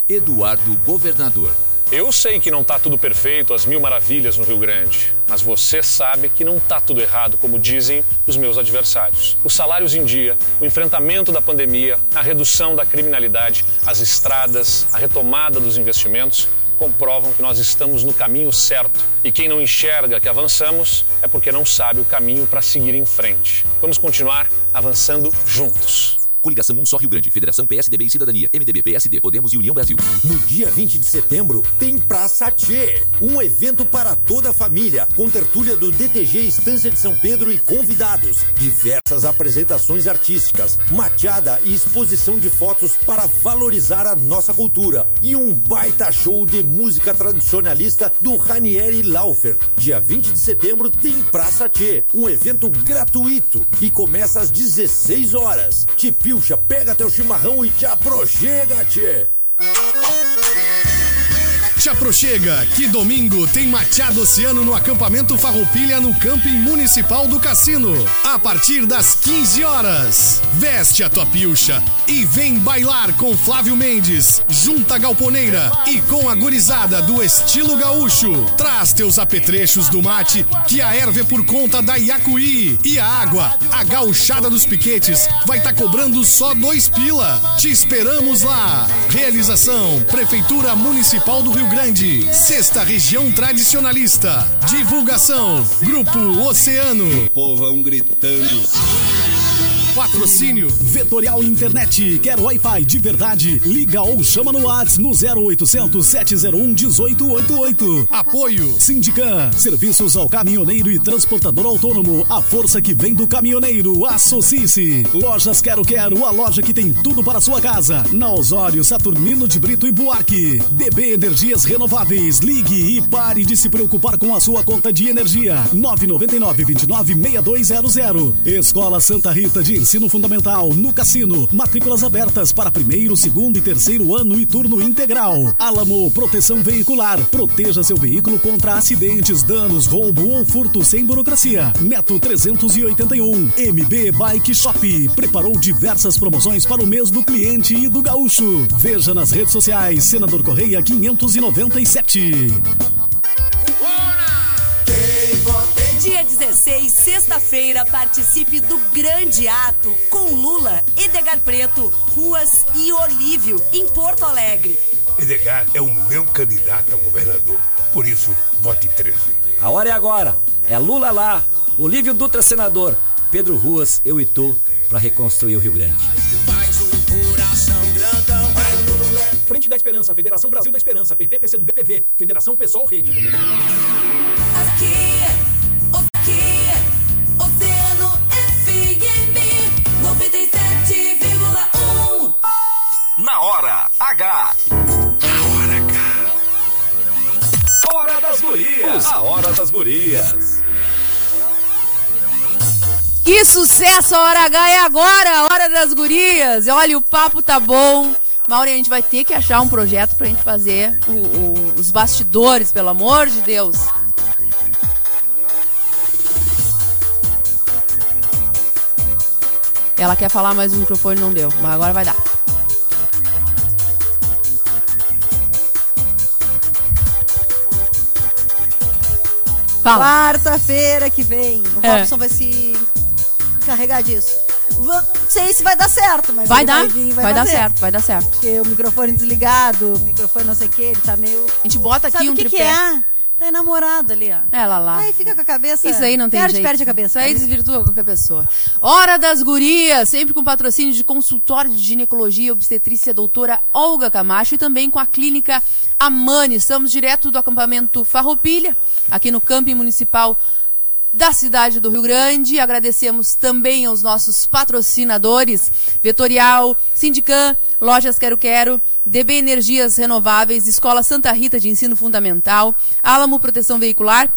Eduardo Governador. Eu sei que não está tudo perfeito, as mil maravilhas no Rio Grande, mas você sabe que não está tudo errado, como dizem os meus adversários. Os salários em dia, o enfrentamento da pandemia, a redução da criminalidade, as estradas, a retomada dos investimentos comprovam que nós estamos no caminho certo. E quem não enxerga que avançamos é porque não sabe o caminho para seguir em frente. Vamos continuar avançando juntos. Coligação Um Só Rio Grande, Federação PSDB e Cidadania, MDB, PSD, Podemos e União Brasil. No dia 20 de setembro, tem Praça Tchê, um evento para toda a família, com tertúlia do DTG Estância de São Pedro e convidados, diversas apresentações artísticas, mateada e exposição de fotos para valorizar a nossa cultura e um baita show de música tradicionalista do Ranieri Laufer. Dia 20 de setembro tem Praça Tchê, um evento gratuito e começa às 16 horas. Pilcha, pega teu chimarrão e te aproxega, tchê. Te aproxega, que domingo tem Mateado Oceano no acampamento Farroupilha no camping municipal do Cassino. A partir das 15 horas. Veste a tua pilcha e vem bailar com Flávio Mendes, Junta Galponeira e com a gurizada do estilo gaúcho. Traz teus apetrechos do mate que a erva é por conta da Iacuí. E a água, a gauchada dos piquetes, vai estar tá cobrando só dois pila. Te esperamos lá. Realização, Prefeitura Municipal do Rio Grande, sexta região tradicionalista. Divulgação, Grupo Oceano. Povão gritando. Patrocínio Vetorial Internet. Quer Wi-Fi de verdade? Liga ou chama no WhatsApp no 0800 701 1888. Apoio Sindican. Serviços ao caminhoneiro e transportador autônomo. A força que vem do caminhoneiro. Associe-se. Lojas Quero Quero. A loja que tem tudo para sua casa. Na Osório, Saturnino de Brito e Buarque. DB Energias Renováveis. Ligue e pare de se preocupar com a sua conta de energia. 999 29 6200. Escola Santa Rita de Ensino Fundamental no Cassino. Matrículas abertas para primeiro, segundo e terceiro ano e turno integral. Alamo Proteção Veicular. Proteja seu veículo contra acidentes, danos, roubo ou furto sem burocracia. Neto 381. MB Bike Shop. Preparou diversas promoções para o mês do cliente e do gaúcho. Veja nas redes sociais. Senador Correia 597. Dia 16, sexta-feira, participe do grande ato com Lula, Edgar Preto, Ruas e Olívio, em Porto Alegre. Edgar é o meu candidato a governador. Por isso, vote 13. A hora é agora. É Lula lá, Olívio Dutra senador, Pedro Ruas, eu e tu, para reconstruir o Rio Grande. Frente da Esperança, Federação Brasil da Esperança, PT, PC do BPV, Federação Pessoal Rede. Aqui, aqui, Oceano FM 97,1. Na hora H. Hora das Gurias. A Hora das Gurias. Que sucesso! A hora H é agora, a hora das gurias. Olha, o papo tá bom. Mauri, a gente vai ter que achar um projeto pra gente fazer o- o- os bastidores, pelo amor de Deus. Ela quer falar, mas o microfone não deu. Mas agora vai dar. Quarta-feira que vem. O É. Robson vai se encarregar disso. Vou- Não sei se vai dar certo, mas Vai dar, vir, vai dar fazer. certo, vai dar certo. Porque o microfone desligado, o microfone não sei o que, ele tá meio. A gente bota aqui Sabe um o que, que tripé. é? Tá enamorado ali, ó. Ela lá. Aí fica com a cabeça. Isso aí não tem perde, jeito. Perde a cabeça. Isso aí desvirtua qualquer pessoa. Hora das gurias, sempre com patrocínio de consultório de ginecologia e obstetrícia doutora Olga Camacho e também com a clínica Amani. Estamos direto do acampamento Farroupilha, aqui no camping municipal da cidade do Rio Grande. Agradecemos também aos nossos patrocinadores, Vetorial, Sindicam, Lojas Quero Quero, DB Energias Renováveis, Escola Santa Rita de Ensino Fundamental, Álamo Proteção Veicular,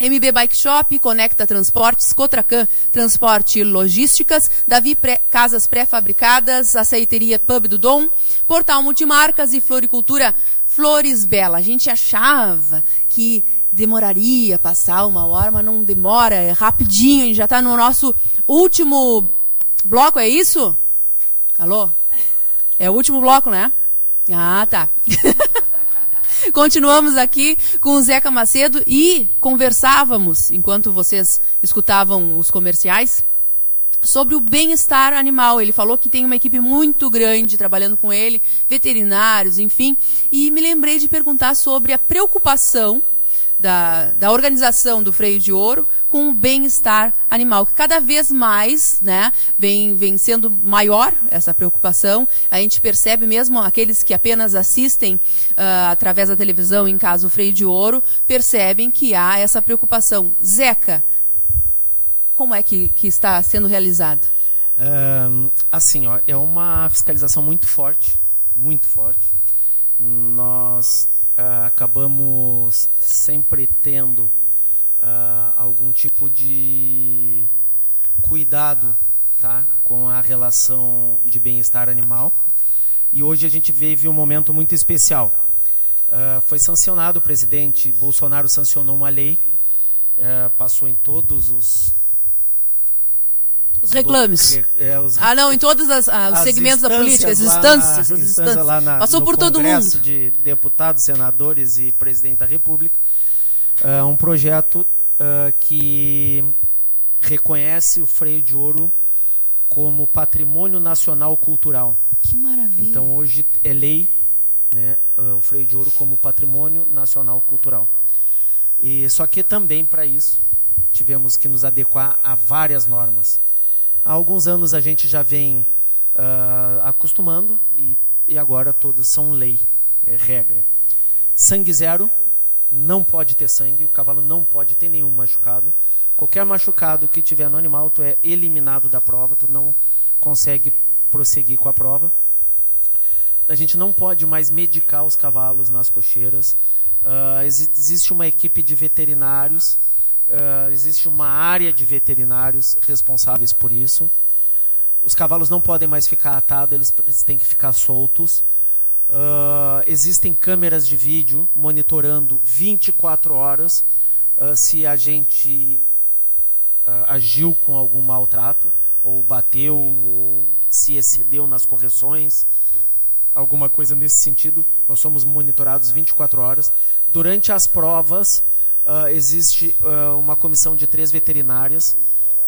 MB Bike Shop, Conecta Transportes, Cotracan Transporte e Logísticas, Davi Pré, Casas Pré-Fabricadas, Aceiteria Pub do Dom, Portal Multimarcas e Floricultura Flores Bela. A gente achava que demoraria passar uma hora, mas não demora, é rapidinho. A gente já está no nosso último bloco, é isso? Alô? É o último bloco, né? Ah, tá. Continuamos aqui com o Zeca Macedo e conversávamos, enquanto vocês escutavam os comerciais, sobre o bem-estar animal. Ele falou que tem uma equipe muito grande trabalhando com ele, veterinários, enfim. E me lembrei de perguntar sobre a preocupação da, da organização do freio de ouro com o bem-estar animal, que cada vez mais né, vem, vem sendo maior essa preocupação. A gente percebe mesmo aqueles que apenas assistem uh, através da televisão, em caso o freio de ouro, percebem que há essa preocupação. Zeca, como é que, que está sendo realizado? Assim, ó, é uma fiscalização muito forte, muito forte. Nós uh, acabamos sempre tendo uh, algum tipo de cuidado tá, com a relação de bem-estar animal. E hoje a gente vive um momento muito especial. Uh, foi sancionado, o presidente Bolsonaro sancionou uma lei, passou em todos os os reclames. É, os, ah, não, em todos ah, os segmentos da política, as instâncias. Na, as instâncias. Lá na, Passou por todo mundo. de deputados, senadores e presidente da República. Uh, um projeto uh, que reconhece o freio de ouro como patrimônio nacional cultural. Que maravilha. Então hoje é lei né, uh, o freio de ouro como patrimônio nacional cultural. E só que também para isso tivemos que nos adequar a várias normas. Há alguns anos a gente já vem uh, acostumando e, e agora todos são lei, é regra. Sangue zero, não pode ter sangue, o cavalo não pode ter nenhum machucado. Qualquer machucado que tiver no animal, tu é eliminado da prova, tu não consegue prosseguir com a prova. A gente não pode mais medicar os cavalos nas cocheiras. Uh, existe uma equipe de veterinários Uh, existe uma área de veterinários responsáveis por isso. Os cavalos não podem mais ficar atados, eles, eles têm que ficar soltos. Uh, existem câmeras de vídeo monitorando 24 horas uh, se a gente agiu com algum maltrato, ou bateu, ou se excedeu nas correções, alguma coisa nesse sentido. Nós somos monitorados 24 horas. Durante as provas, uh, existe uh, uma comissão de três veterinárias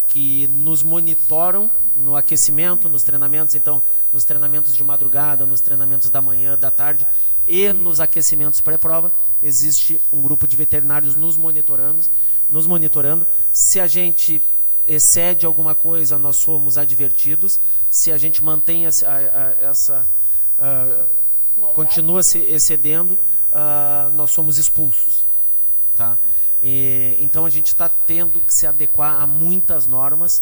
que nos monitoram no aquecimento, nos treinamentos, então, nos treinamentos de madrugada, nos treinamentos da manhã, da tarde e nos aquecimentos pré-prova, existe um grupo de veterinários nos monitorando, nos monitorando. Se a gente excede alguma coisa, nós somos advertidos. Se a gente mantém essa, essa uh, continua se excedendo, uh, nós somos expulsos, tá? E, então a gente está tendo que se adequar a muitas normas,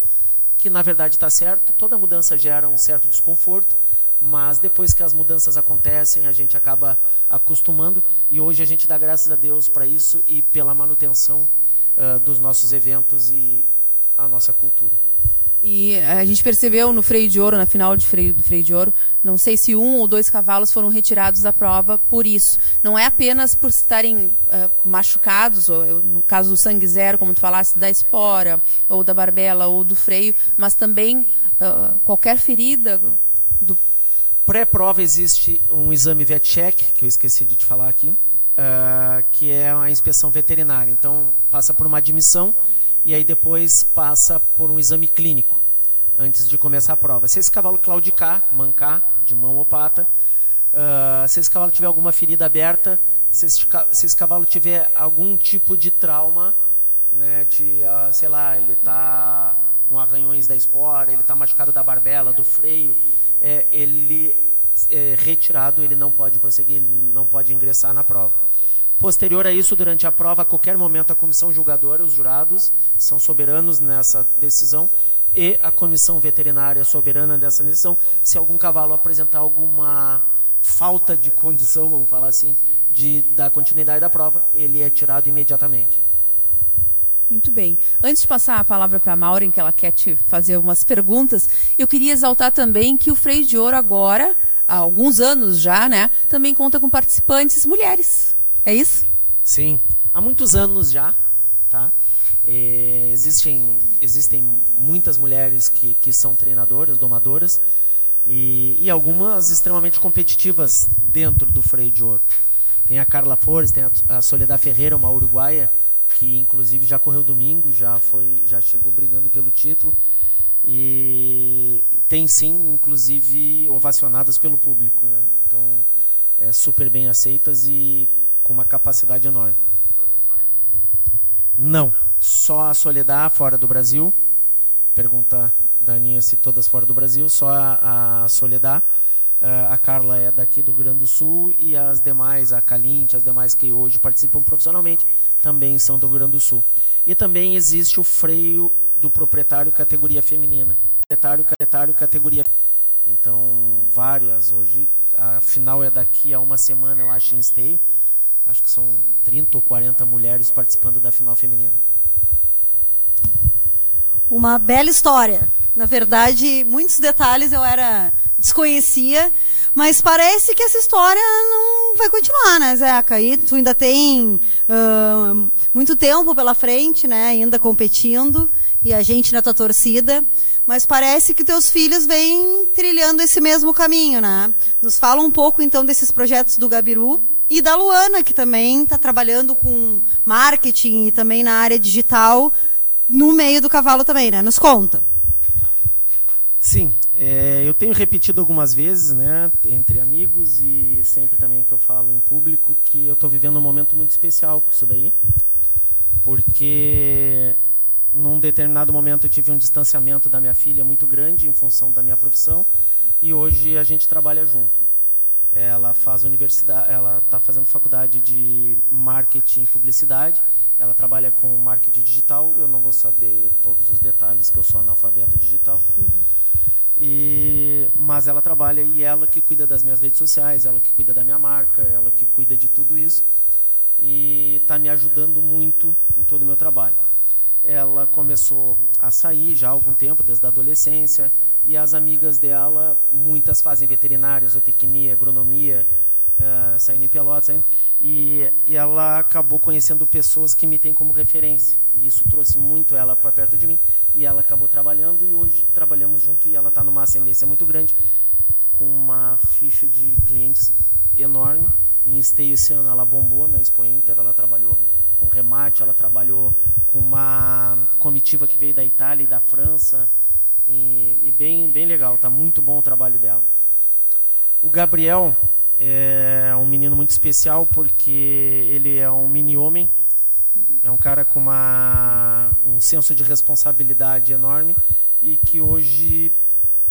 que na verdade está certo, toda mudança gera um certo desconforto, mas depois que as mudanças acontecem, a gente acaba acostumando e hoje a gente dá graças a Deus para isso e pela manutenção uh, dos nossos eventos e a nossa cultura. E a gente percebeu no freio de ouro, na final de freio, do freio de ouro, não sei se um ou dois cavalos foram retirados da prova por isso. Não é apenas por estarem uh, machucados, ou no caso do sangue zero, como tu falaste, da espora, ou da barbela, ou do freio, mas também uh, qualquer ferida do... Pré-prova existe um exame VetCheck, que eu esqueci de te falar aqui, uh, que é a inspeção veterinária. Então, passa por uma admissão e aí depois passa por um exame clínico antes de começar a prova. Se esse cavalo claudicar, mancar, de mão ou pata, uh, se esse cavalo tiver alguma ferida aberta, se esse, se esse cavalo tiver algum tipo de trauma, né, de, uh, sei lá, ele está com arranhões da espora, ele está machucado da barbela, do freio, é, ele é retirado, ele não pode prosseguir, ele não pode ingressar na prova. Posterior a isso, durante a prova, a qualquer momento, a comissão julgadora, os jurados, são soberanos nessa decisão e a comissão veterinária soberana dessa decisão. Se algum cavalo apresentar alguma falta de condição, vamos falar assim, de dar continuidade da prova, ele é tirado imediatamente. Muito bem. Antes de passar a palavra para a Maureen, que ela quer te fazer umas perguntas, eu queria exaltar também que o Freio de Ouro agora, há alguns anos já, né, também conta com participantes mulheres. É isso? Sim, há muitos anos já, tá? É, existem, existem muitas mulheres que, que são treinadoras, domadoras, e, e algumas extremamente competitivas dentro do freio de ouro. Tem a Carla Flores, tem a, a Soledad Ferreira, uma uruguaia, que inclusive já correu domingo, já foi, já chegou brigando pelo título e tem sim, inclusive ovacionadas pelo público, né? então é super bem aceitas e com uma capacidade enorme. Não, só a Soledad fora do Brasil. Pergunta da Aninha se todas fora do Brasil, só a, a Soledad. Uh, a Carla é daqui do Rio Grande do Sul e as demais, a Calinte, as demais que hoje participam profissionalmente, também são do Rio Grande do Sul. E também existe o freio do proprietário categoria feminina. Proprietário, proprietário categoria. Então, várias hoje. A final é daqui a uma semana, eu acho, em esteio. Acho que são 30 ou 40 mulheres participando da final feminina. Uma bela história. Na verdade, muitos detalhes eu era desconhecia, mas parece que essa história não vai continuar, né, Zeca? E tu ainda tem uh, muito tempo pela frente, né? Ainda competindo e a gente na tua torcida. Mas parece que teus filhos vêm trilhando esse mesmo caminho, né? Nos fala um pouco então desses projetos do Gabiru e da Luana, que também está trabalhando com marketing e também na área digital no meio do cavalo também, né? Nos conta. Sim, é, eu tenho repetido algumas vezes, né, entre amigos e sempre também que eu falo em público, que eu estou vivendo um momento muito especial com isso daí, porque num determinado momento eu tive um distanciamento da minha filha muito grande em função da minha profissão e hoje a gente trabalha junto. Ela faz universidade, ela está fazendo faculdade de marketing e publicidade. Ela trabalha com marketing digital. Eu não vou saber todos os detalhes, que eu sou analfabeto digital. E, mas ela trabalha e ela que cuida das minhas redes sociais, ela que cuida da minha marca, ela que cuida de tudo isso e está me ajudando muito em todo o meu trabalho. Ela começou a sair já há algum tempo, desde a adolescência, e as amigas dela, muitas fazem veterinária, zootecnia, agronomia, uh, saindo em Pelotas, saindo, e, e ela acabou conhecendo pessoas que me têm como referência. E isso trouxe muito ela para perto de mim. E ela acabou trabalhando e hoje trabalhamos junto e ela está numa ascendência muito grande, com uma ficha de clientes enorme. Em esteio esse ano ela bombou na Expo Inter, ela trabalhou com remate, ela trabalhou com uma comitiva que veio da Itália e da França. E, e bem, bem legal, está muito bom o trabalho dela. O Gabriel é um menino muito especial porque ele é um mini homem, é um cara com uma, um senso de responsabilidade enorme e que hoje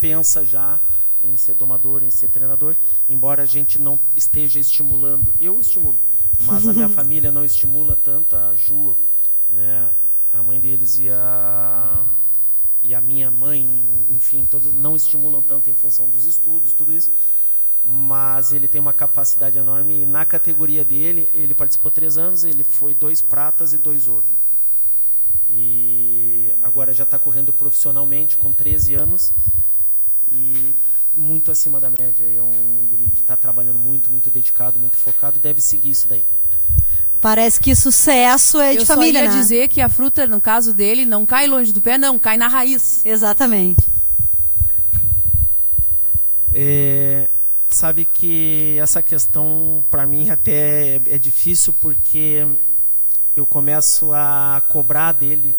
pensa já em ser domador, em ser treinador, embora a gente não esteja estimulando. Eu estimulo, mas a minha família não estimula tanto, a Ju, né, a mãe deles e a, e a minha mãe, enfim, todos não estimulam tanto em função dos estudos, tudo isso mas ele tem uma capacidade enorme e na categoria dele ele participou três anos ele foi dois pratas e dois ouros e agora já está correndo profissionalmente com 13 anos e muito acima da média. É um guri que está trabalhando muito muito dedicado muito focado deve seguir isso daí Parece que sucesso é Eu de família, só ia né? dizer que a fruta, no caso dele, não cai longe do pé, não, cai na raiz. Exatamente. É, sabe que essa questão para mim até é, é difícil porque eu começo a cobrar dele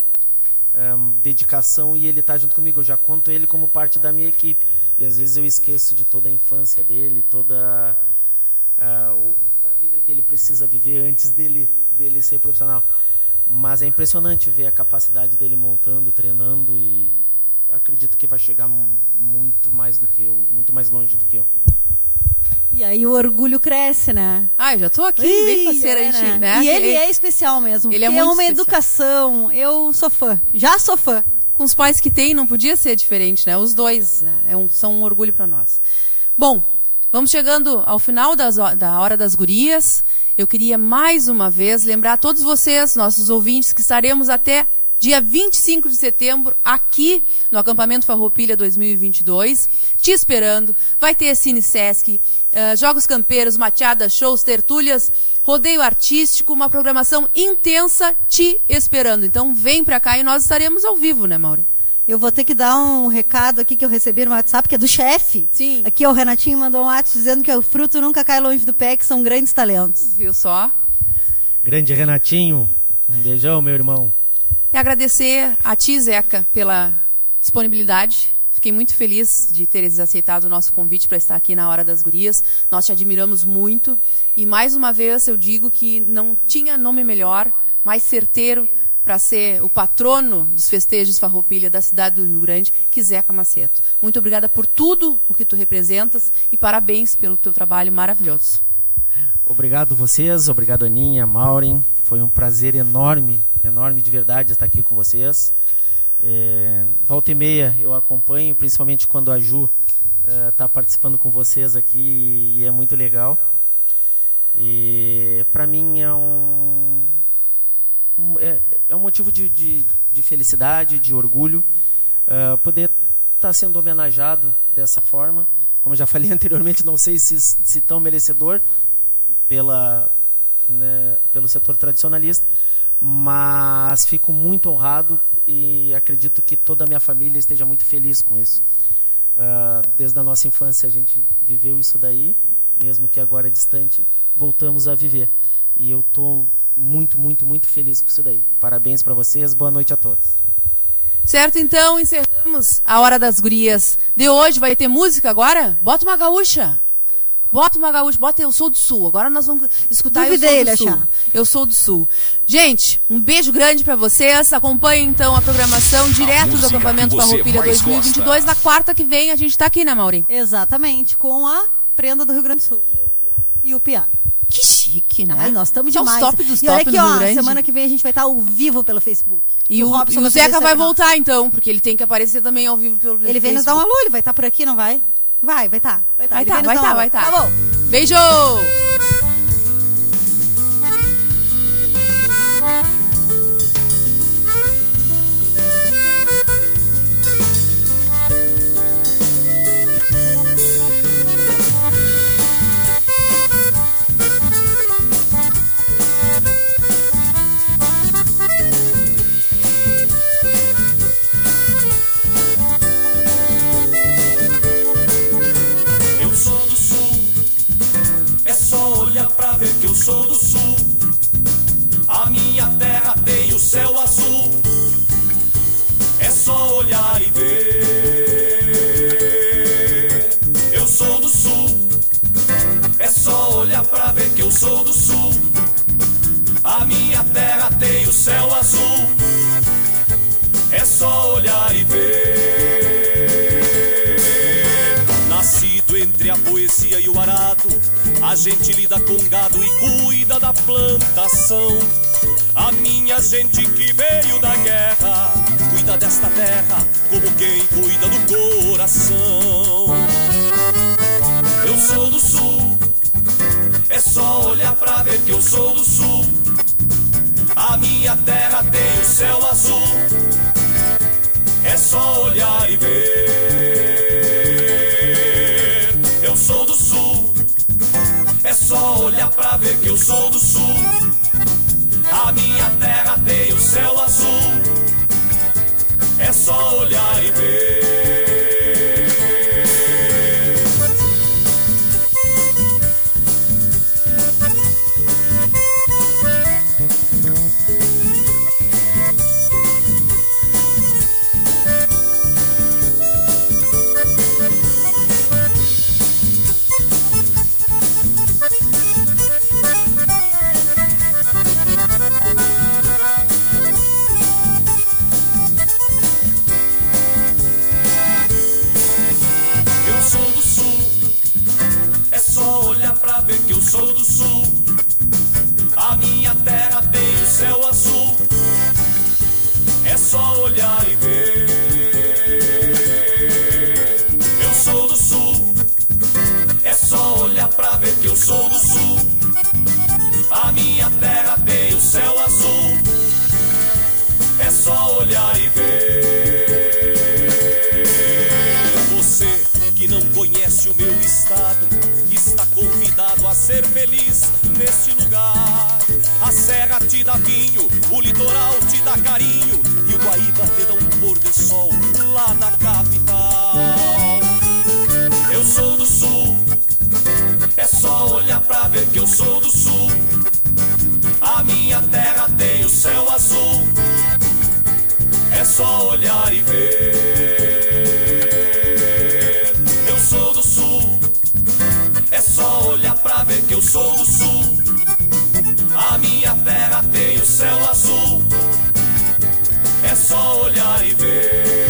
um, dedicação e ele está junto comigo. Eu já conto ele como parte da minha equipe e às vezes eu esqueço de toda a infância dele, toda uh, que ele precisa viver antes dele dele ser profissional. Mas é impressionante ver a capacidade dele montando, treinando e acredito que vai chegar muito mais do que eu, muito mais longe do que eu. E aí o orgulho cresce, né? Ah, eu já tô aqui, Ih, bem parceira, é, a gente, né? né? E ele é especial mesmo. Ele é é uma especial. educação. Eu sou fã. Já sou fã. Com os pais que tem, não podia ser diferente, né? Os dois né? É um- são um orgulho para nós. Bom, vamos chegando ao final das da Hora das Gurias. Eu queria mais uma vez lembrar a todos vocês, nossos ouvintes, que estaremos até dia 25 de setembro aqui no Acampamento Farroupilha 2022, te esperando. Vai ter Cine Sesc, eh, Jogos Campeiros, Mateadas, shows, tertúlias, rodeio artístico, uma programação intensa te esperando. Então vem pra cá e nós estaremos ao vivo, né, Mauri? Eu vou ter que dar um recado aqui que eu recebi no WhatsApp, que é do chefe. Sim. Aqui, ó, o Renatinho mandou um WhatsApp dizendo que o fruto nunca cai longe do pé, que são grandes talentos. Viu só? Grande Renatinho, um beijão, meu irmão. E agradecer a ti, Zeca, pela disponibilidade. Fiquei muito feliz de teres aceitado o nosso convite para estar aqui na Hora das Gurias. Nós te admiramos muito. E mais uma vez eu digo que não tinha nome melhor, mais certeiro para ser o patrono dos festejos Farroupilha da cidade do Rio Grande, que Zeca Maceto. Muito obrigada por tudo o que tu representas e parabéns pelo teu trabalho maravilhoso. Obrigado vocês, obrigado Aninha, Maureen. Foi um prazer enorme, enorme de verdade estar aqui com vocês. É, volta e meia eu acompanho, principalmente quando a Ju está participando com vocês aqui e é muito legal. E para mim é um- é, é um motivo de, de, de felicidade, de orgulho ah, poder estar sendo homenageado dessa forma. Como eu já falei anteriormente, não sei se, se tão merecedor pela, né, pelo setor tradicionalista, mas fico muito honrado e acredito que toda a minha família esteja muito feliz com isso. Ah, desde a nossa infância a gente viveu isso daí, mesmo que agora é distante, voltamos a viver. E eu estou muito, muito, muito feliz com isso daí. Parabéns para vocês, boa noite a todos. Certo, então encerramos a Hora das Gurias de hoje. Vai ter música agora? Bota uma gaúcha. Bota uma gaúcha, bota Eu Sou do Sul. Agora nós vamos escutar Duvidei Eu Sou ele do Sul. achar. Eu Sou do Sul. Gente, um beijo grande pra vocês. Acompanhem então a programação direto do música acampamento Farroupilha mais 2022. Na quarta que vem a gente tá aqui, né, Maureen? Exatamente, com a prenda do Rio Grande do Sul. E o Piá. Que chique, né? Ai, nós estamos São os demais. top dos e olha aqui, ó, semana que vem a gente vai estar ao vivo pelo Facebook. E o, Robson e o vai Zeca vai voltar então, porque ele tem que aparecer também ao vivo pelo Ele vem nos dar um alô, ele vai estar por aqui, não vai? Vai, vai estar. Vai estar, Vai ele tá, vai um tá, vai tá. Tá bom. Beijo! Sou do sul. A minha terra tem o céu azul, é só olhar e ver. Eu sou do sul, é só olhar pra ver que eu sou do sul. A minha terra tem o céu azul, é só olhar e ver. Nascido entre a poesia e o arado, a gente lida com gado e cuida da plantação. A minha gente que veio da guerra, cuida desta terra como quem cuida do coração. Eu sou do sul, é só olhar pra ver que eu sou do sul. A minha terra tem o céu azul, é só olhar e ver. Eu sou do é só olhar pra ver que eu sou do sul. A minha terra tem o céu azul, é só olhar e ver. Sou do sul. A minha terra tem o céu azul. É só olhar e ver. Eu sou do sul. É só olhar pra ver que eu sou do sul. A minha terra tem o céu azul. É só olhar e ver. Você que não conhece o meu estado, convidado a ser feliz neste lugar. A serra te dá vinho, o litoral te dá carinho e o Guaíba te dá um pôr de sol lá na capital. Eu sou do sul, é só olhar pra ver que eu sou do sul. A minha terra tem o céu azul, é só olhar e ver. Só olhar pra ver que eu sou do sul. A minha terra tem o céu azul. É só olhar e ver.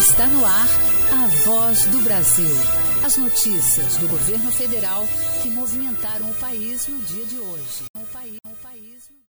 Está no ar a voz do Brasil. As notícias do governo federal que movimentaram o país no dia de hoje. O